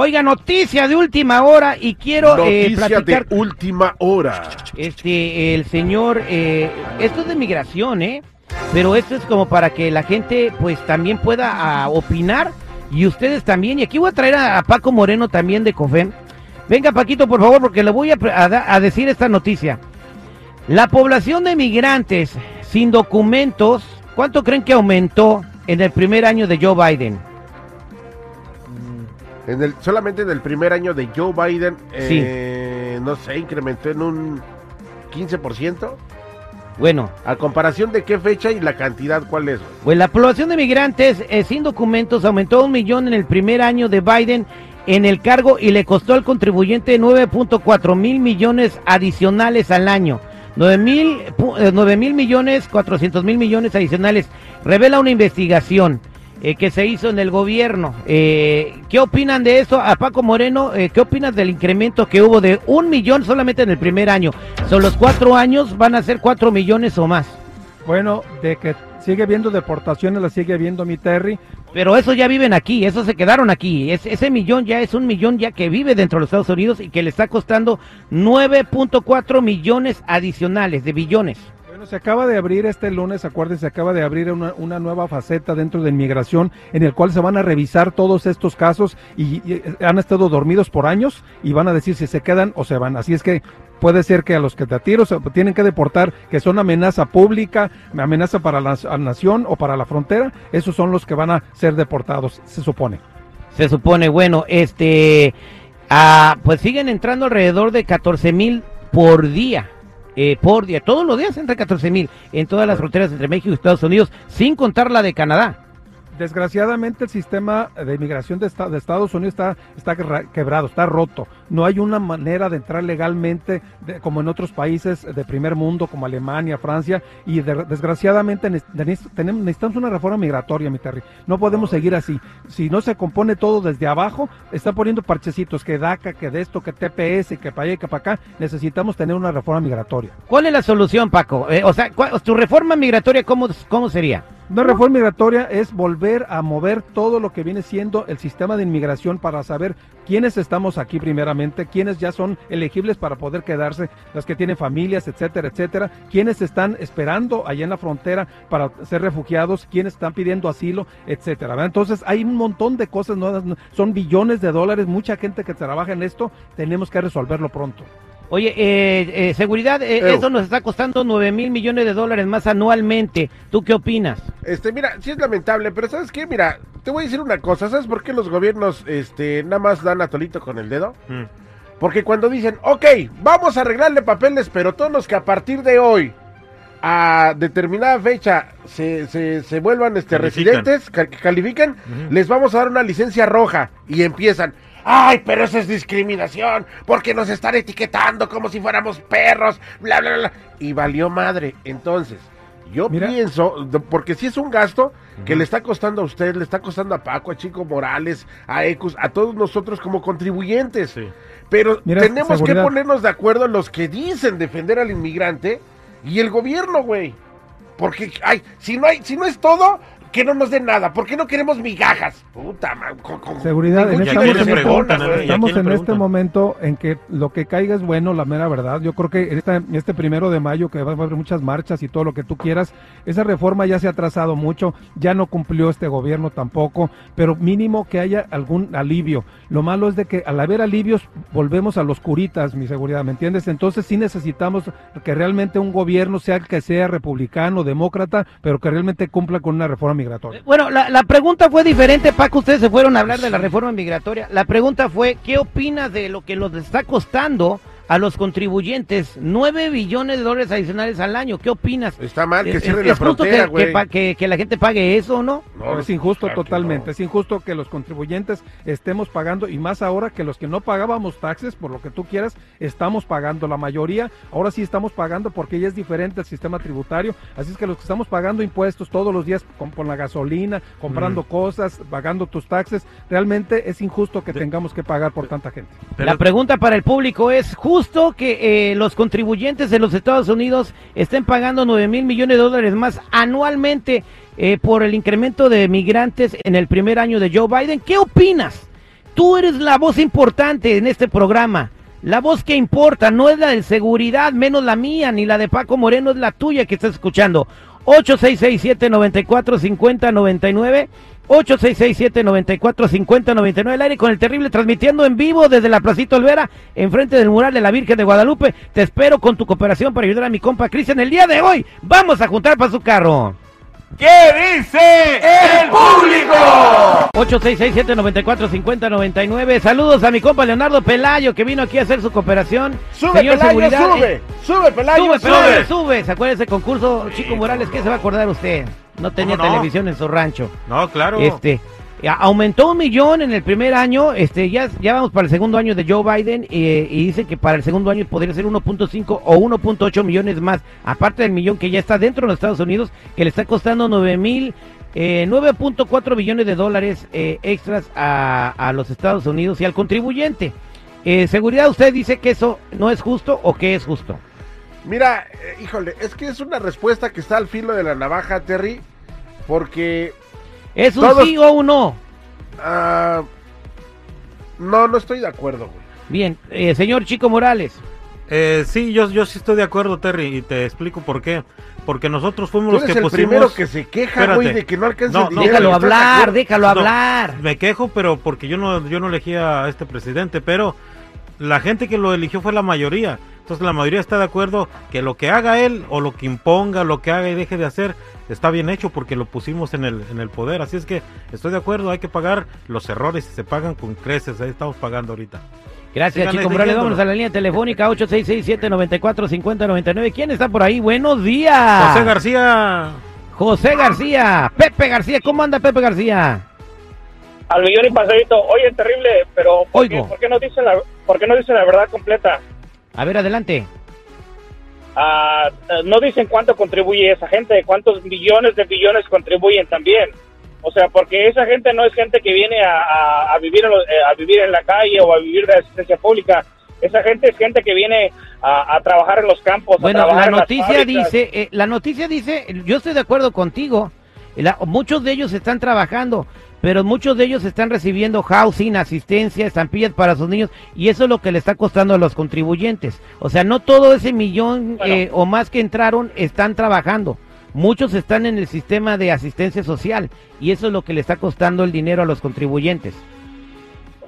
Oiga, noticia de última hora y quiero eh, Noticia platicar. de última hora. Este, el señor, eh, esto es de migración, ¿eh? Pero esto es como para que la gente, pues, también pueda ah, opinar y ustedes también. Y aquí voy a traer a, a Paco Moreno también de COFEM. Venga, Paquito, por favor, porque le voy a, a decir esta noticia. La población de migrantes sin documentos, ¿cuánto creen que aumentó en el primer año de Joe Biden? En el, solamente en el primer año de Joe Biden, eh, no sé, incrementó en un 15%. Bueno, ¿A comparación de qué fecha y la cantidad cuál es? Pues la población de migrantes eh, sin documentos aumentó un millón en el primer año de Biden en el cargo y le costó al contribuyente 9.4 mil millones adicionales al año. 9 mil, eh, 9 mil millones, 400 mil millones adicionales. Revela una investigación eh, que se hizo en el gobierno. Eh, ¿Qué opinan de eso? A Paco Moreno, eh, ¿qué opinas del incremento que hubo de un millón solamente en el primer año? Son los cuatro años, van a ser cuatro millones o más. Bueno, de que sigue habiendo deportaciones, la sigue habiendo mi Terry. Pero esos ya viven aquí, esos se quedaron aquí. Es- ese millón ya es un millón ya que vive dentro de los Estados Unidos y que le está costando 9.4 millones adicionales de billones. Se acaba de abrir este lunes, acuérdense, se acaba de abrir una, una nueva faceta dentro de inmigración en el cual se van a revisar todos estos casos y, eh, han estado dormidos por años y van a decir si se quedan o se van. Así es que puede ser que a los que te tiro se tienen que deportar, que son amenaza pública, amenaza para la, la nación o para la frontera, esos son los que van a ser deportados, se supone. Se supone, bueno, este, ah, pues siguen entrando alrededor de 14 mil por día. Eh, por día, todos los días entre 14 mil en todas las fronteras entre México y Estados Unidos, sin contar la de Canadá. Desgraciadamente el sistema de inmigración de, esta- de Estados Unidos está, está quebra- quebrado, está roto. No hay una manera de entrar legalmente de- como en otros países de primer mundo como Alemania, Francia y de- desgraciadamente necesitamos una reforma migratoria, mi Terry. No podemos seguir así. Si no se compone todo desde abajo, está poniendo parchecitos que DACA, que de esto, que TPS, que para allá y que para acá. Necesitamos tener una reforma migratoria. ¿Cuál es la solución, Paco? Eh, o sea, ¿cuál- tu reforma migratoria, ¿cómo, cómo sería? Una reforma migratoria es volver a mover todo lo que viene siendo el sistema de inmigración para saber quiénes estamos aquí primeramente, quiénes ya son elegibles para poder quedarse, las que tienen familias, etcétera, etcétera, quiénes están esperando allá en la frontera para ser refugiados, quiénes están pidiendo asilo, etcétera. Entonces hay un montón de cosas nuevas, son billones de dólares, mucha gente que trabaja en esto, tenemos que resolverlo pronto. Oye, eh, eh, seguridad, eh, eso nos está costando 9 mil millones de dólares más anualmente. ¿Tú qué opinas? Este, mira, sí es lamentable, pero ¿sabes qué? Mira, te voy a decir una cosa. ¿Sabes por qué los gobiernos este, nada más dan a tolito con el dedo? Porque cuando dicen, ok, vamos a arreglarle papeles, pero todos los que a partir de hoy, a determinada fecha, se, se, se vuelvan este, Califican. residentes, que califiquen, les vamos a dar una licencia roja. Y empiezan, ay, pero eso es discriminación, porque nos están etiquetando como si fuéramos perros, bla, bla, bla. Y valió madre. Entonces, yo Mira. pienso, porque si es un gasto que le está costando a usted, le está costando a Paco, a Chico Morales, a Ecus, a todos nosotros como contribuyentes. Sí. Pero Mira, tenemos seguridad. que ponernos de acuerdo los que dicen defender al inmigrante y el gobierno, güey. Porque, ay, si no hay, si no es todo, que no nos den nada. ¿Por qué no queremos migajas? Puta, man, con- con- Seguridad, en ningún ¿Y a estamos en este- Estamos en este momento en que lo que caiga es bueno, la mera verdad. Yo creo que este, este primero de mayo, que va a haber muchas marchas y todo lo que tú quieras, esa reforma ya se ha atrasado mucho, ya no cumplió este gobierno tampoco, pero mínimo que haya algún alivio. Lo malo es de que al haber alivios volvemos a los curitas, mi seguridad, ¿me entiendes? Entonces sí necesitamos que realmente un gobierno sea el que sea republicano, demócrata, pero que realmente cumpla con una reforma migratoria. Bueno, la, la pregunta fue diferente, Paco. Ustedes se fueron a hablar de la reforma migratoria. La pregunta fue, ¿qué opinas de lo que nos está costando a los contribuyentes 9 billones de dólares adicionales al año? ¿Qué opinas? Está mal que ¿Es- cierren es la frontera, güey. que que- que la gente pague eso o no? No, es injusto claro totalmente, no. es injusto que los contribuyentes estemos pagando y más ahora que los que no pagábamos taxes, por lo que tú quieras, estamos pagando. La mayoría ahora sí estamos pagando porque ya es diferente el sistema tributario, así es que los que estamos pagando impuestos todos los días con, con la gasolina, comprando cosas, pagando tus taxes, realmente es injusto que tengamos que pagar por tanta gente. Pero- la pregunta para el público es, ¿justo que eh, los contribuyentes de los Estados Unidos estén pagando 9 mil millones de dólares más anualmente eh, por el incremento de migrantes en el primer año de Joe Biden? ¿Qué opinas? tú eres la voz importante en este programa. La voz que importa no es la de seguridad, menos la mía, ni la de Paco Moreno, es la tuya que estás escuchando. 8667-945099. 8667-945099. El aire con el terrible transmitiendo en vivo desde la Placita Olvera, enfrente del mural de la Virgen de Guadalupe. Te espero con tu cooperación para ayudar a mi compa Cristian. El día de hoy vamos a juntar para su carro. ¿Qué dice el público? 8667-945099. Saludos a mi compa Leonardo Pelayo que vino aquí a hacer su cooperación. Sube, Pelayo, sube. eh, Sube, Pelayo, sube, sube. Pelayo, sube. ¿Se acuerda ese concurso Chico Morales? ¿Qué se va a acordar usted? No tenía televisión en su rancho. No, claro. Este, aumentó un millón en el primer año, este, ya, ya vamos para el segundo año de Joe Biden eh, y dice que para el segundo año podría ser 1.5 o 1.8 millones más, aparte del millón que ya está dentro de los Estados Unidos, que le está costando 9 mil, eh, 9.4 billones de dólares eh, extras a, a los Estados Unidos y al contribuyente. Eh, seguridad, ¿usted dice que eso no es justo o que es justo? Mira, eh, híjole, es que es una respuesta que está al filo de la navaja, Terry, porque ¿Es un Todos- sí o un no? ah, no, no estoy de acuerdo, güey. Bien, eh, señor Chico Morales. Eh, sí, yo, yo sí estoy de acuerdo, Terry, y te explico por qué. Porque nosotros fuimos los que el pusimos... primero que se queja, güey, de que no alcanza No, el no, dinero. Déjalo ¿Estás de hablar, déjalo No, hablar. Me quejo, pero porque yo no, yo no elegí a este presidente, pero la gente que lo eligió fue la mayoría. Entonces la mayoría está de acuerdo que lo que haga él o lo que imponga, lo que haga y deje de hacer, está bien hecho porque lo pusimos en el, en el poder. Así es que estoy de acuerdo, hay que pagar los errores y se pagan con creces. Ahí estamos pagando ahorita. Gracias, Chico Morales. Vámonos a la línea telefónica 8667-945099. ¿Quién está por ahí? Buenos días. José García. José García. Pepe García. ¿Cómo anda Pepe García? al millón y pasadito. Oye, terrible, pero ¿por qué, Oigo. por qué no dicen la, por qué no dicen la verdad completa? A ver, adelante. Ah, eh, no dicen cuánto contribuye esa gente, cuántos millones de billones contribuyen también. O sea, porque esa gente no es gente que viene a, a- a vivir en eh, a vivir en la calle o a vivir de asistencia pública. Esa gente es gente que viene a, a trabajar en los campos. Bueno, la noticia dice, eh, la noticia dice, yo estoy de acuerdo contigo. La- muchos de ellos están trabajando, pero muchos de ellos están recibiendo housing, asistencia, estampillas para sus niños, y eso es lo que le está costando a los contribuyentes. O sea, no todo ese millón Bueno. eh, o más que entraron están trabajando. Muchos están en el sistema de asistencia social, y eso es lo que le está costando el dinero a los contribuyentes.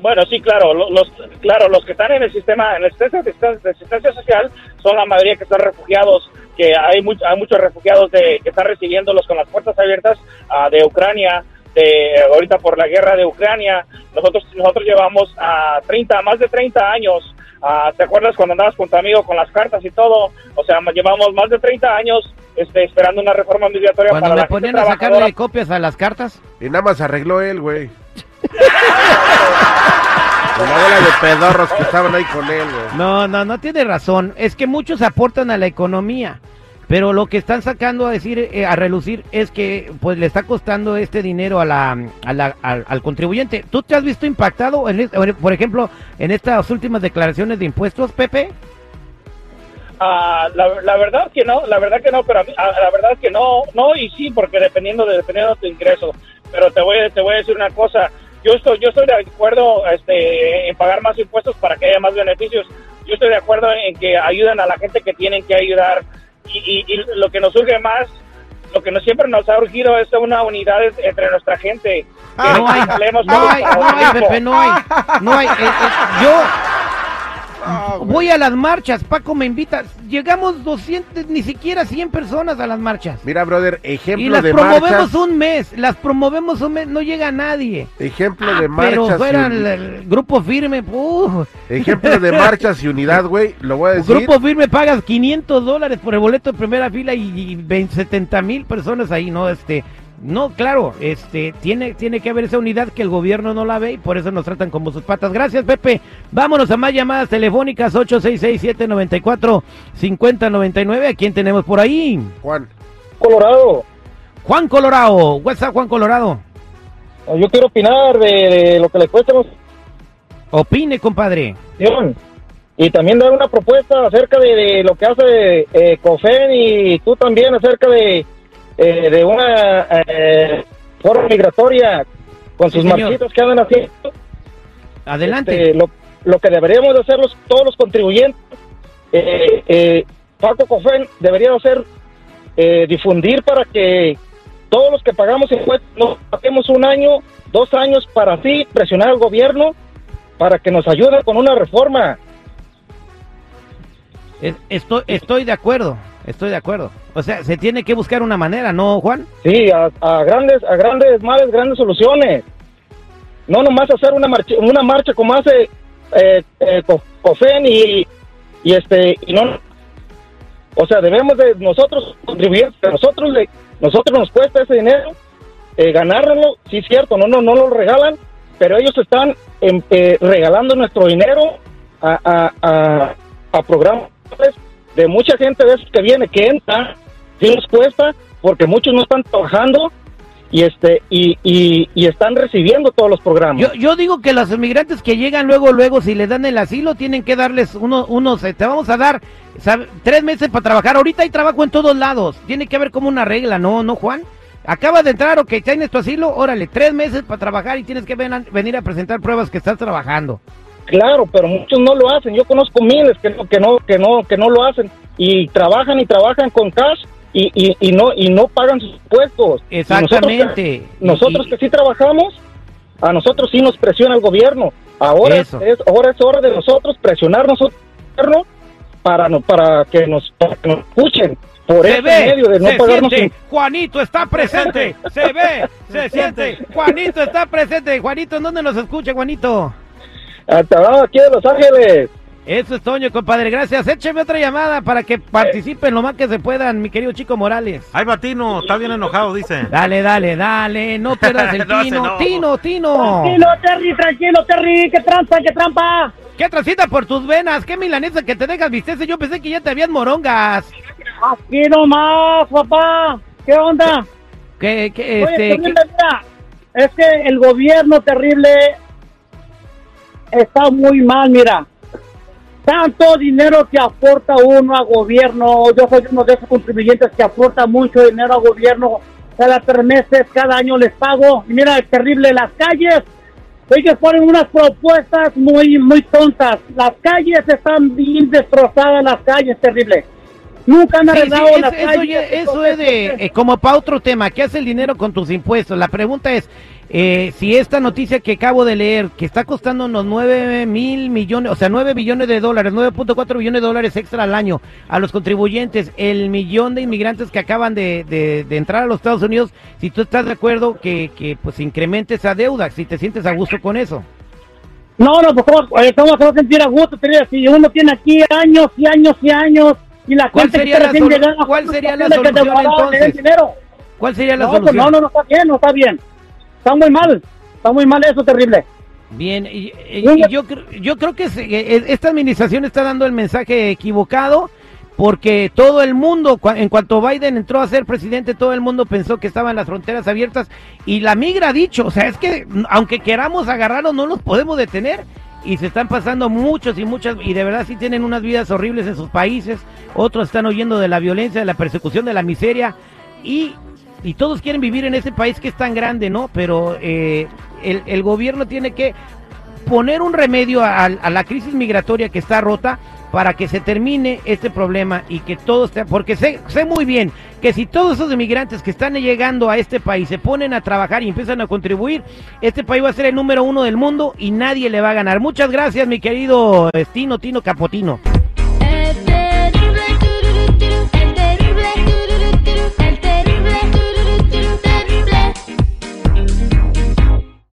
Bueno, sí, claro, lo- los, claro, los que están en el sistema, en el sistema de asistencia- de asistencia social, son la mayoría que están refugiados, que hay, much- hay muchos refugiados de, que están recibiéndolos con las puertas abiertas ah, de Ucrania, de ahorita por la guerra de Ucrania. Nosotros nosotros llevamos a 30, más de 30 años. ah, ¿Te acuerdas cuando andabas con tu amigo con las cartas y todo? O sea, llevamos más de 30 años este, esperando una reforma migratoria Cuando para la gente ponían a sacarle copias a las cartas, Y nada más arregló él, güey. Una bola de pedorros que estaban ahí con él, güey. No, no, no tiene razón. Es que muchos aportan a la economía, pero lo que están sacando a decir, eh, a relucir, es que pues le está costando este dinero a la, a la- al, al contribuyente. ¿Tú te has visto impactado, en por ejemplo, en estas últimas declaraciones de impuestos, Pepe? Ah, la, la verdad que no, la verdad que no, pero a mí- ah, la verdad que no, no y sí, porque dependiendo de dependiendo de tu ingreso. Pero te voy, a- te voy a decir una cosa, yo estoy, yo estoy de acuerdo, este, en pagar más impuestos para que haya más beneficios. Yo estoy de acuerdo en que ayuden a la gente que tienen que ayudar y, y- y lo que nos surge más, lo que nos siempre nos ha urgido es una unidad entre nuestra gente. Que no hay, no hay, no hay, mismo. Pepe, no hay, no hay. Eh, yo voy a las marchas, Paco me invita. Llegamos 200, ni siquiera 100 personas a las marchas. Mira, brother, ejemplo Y las de promovemos marchas. un mes, las promovemos un mes, no llega nadie. Ejemplo de Ah, Pero marchas. fuera y el, el grupo firme, uf. Ejemplo de marchas y unidad, güey. Lo voy a decir. Grupo firme pagas 500 dólares por el boleto de primera fila y, y 20 70 mil personas ahí, ¿no? Este, no, claro, este, tiene, tiene que haber esa unidad que el gobierno no la ve y por eso nos tratan como sus patas. Gracias, Pepe. Vámonos a más llamadas telefónicas 866-794-5099. ¿A quién tenemos por ahí? Juan. Colorado. Juan Colorado. WhatsApp, Juan Colorado. Yo quiero opinar de, de lo que le cuesta a Opine, compadre. Y también dar una propuesta acerca de, de lo que hace eh, COFEN y tú también acerca de, eh, de una eh, forma migratoria con Sí, sus señor. marchitos que andan haciendo. Adelante. Este, lo, lo que deberíamos de hacer los- todos los contribuyentes, eh, eh, Paco Cofén debería hacer eh, difundir para que todos los que pagamos impuestos no paguemos un año, dos años para así presionar al gobierno para que nos ayude con una reforma. Es- Estoy, estoy de acuerdo, estoy de acuerdo. O sea, se tiene que buscar una manera, ¿no, Juan? Sí, a, a grandes, a grandes males, grandes soluciones. No nomás hacer una marcha, una marcha como hace eh, eh, Co- COFEN y, y este y no, o sea, debemos de nosotros contribuir, nosotros le, nosotros nos cuesta ese dinero, eh, ganárnoslo, sí es cierto, no, no, no lo regalan, pero ellos están em, eh, regalando nuestro dinero a, a, a, a programas de mucha gente de esos que viene, que entra, sí nos cuesta, porque muchos no están trabajando y este y, y, están recibiendo todos los programas. Yo, yo digo que los inmigrantes que llegan luego, luego, si les dan el asilo, tienen que darles uno, unos, te vamos a dar tres meses para trabajar. Ahorita hay trabajo en todos lados. Tiene que haber como una regla, ¿no, no Juan? Acabas de entrar, ok, tienes tu asilo, órale, tres meses para trabajar y tienes que ven- venir a presentar pruebas que estás trabajando. Claro, pero muchos no lo hacen. Yo conozco miles que no, que no, que no, que no lo hacen y trabajan y trabajan con cash y, y, y no y no pagan sus impuestos. Exactamente. Nosotros, que, nosotros Y- que sí trabajamos, a nosotros sí nos presiona el gobierno. Ahora es, ahora es hora de nosotros presionar nosotros al gobierno para no, para que nos para que nos escuchen por Se ve, medio de no se pagarnos siente, Juanito está presente, se ve, se siente, Juanito está presente. Juanito, ¿en dónde nos escucha, Juanito? Hasta aquí de Los Ángeles. Eso es Toño, compadre, gracias. Écheme otra llamada para que participen lo más que se puedan, mi querido Chico Morales. Ay, Batino, está bien enojado, dice. Dale, dale, dale, no pierdas el No, tino, no. tino, tino. Tranquilo, Terry, tranquilo, Terry. ¿Qué trampa, qué trampa? ¿Qué transita por tus venas? ¿Qué milanesa que te dejas vistese? Yo pensé que ya te habían morongas. Aquí nomás, papá. ¿Qué onda? Que, Oye, este, terrible, que- mira, es que el gobierno terrible está muy mal, mira. Tanto dinero que aporta uno a gobierno, yo soy uno de esos contribuyentes que aporta mucho dinero a gobierno, cada tres meses, cada año les pago. Y mira, es terrible, las calles, ellos ponen unas propuestas muy, muy tontas. Las calles están bien destrozadas, las calles, terrible. Nunca han Sí, sí, arreglado eso, las eso calles. ya- eso es de, eh, como para otro tema, ¿qué hace el dinero con tus impuestos? La pregunta es, eh, si esta noticia que acabo de leer, que está costando unos 9 mil millones, o sea, 9 billones de dólares, 9.4 billones de dólares extra al año a los contribuyentes, el millón de inmigrantes que acaban de, de- de entrar a los Estados Unidos, si tú estás de acuerdo que, que pues incremente esa deuda, si te sientes a gusto con eso. No, no, pues ¿cómo, eh, ¿cómo se va a sentir a gusto? Si uno tiene aquí años y años y años y la ¿Cuál gente que sería está la recién llegada, cuál ¿cómo sería la te solución, entonces? ¿Cuál sería la No, pues solución? no, no, no está bien, no está bien. Está muy mal, está muy mal eso, terrible. Bien, y, y- y yo, yo creo que eh, esta administración está dando el mensaje equivocado porque todo el mundo, en cuanto Biden entró a ser presidente, todo el mundo pensó que estaban las fronteras abiertas y la migra ha dicho, o sea, es que aunque queramos agarrarlos no los podemos detener y se están pasando muchos y muchas y de verdad sí tienen unas vidas horribles en sus países, otros están huyendo de la violencia, de la persecución, de la miseria y y todos quieren vivir en ese país que es tan grande, ¿no? Pero eh, el, el gobierno tiene que poner un remedio a, la crisis migratoria que está rota para que se termine este problema y que todo esté, porque sé, sé muy bien que si todos esos inmigrantes que están llegando a este país se ponen a trabajar y empiezan a contribuir, este país va a ser el número uno del mundo y nadie le va a ganar. Muchas gracias, mi querido Tino Tino Capotino.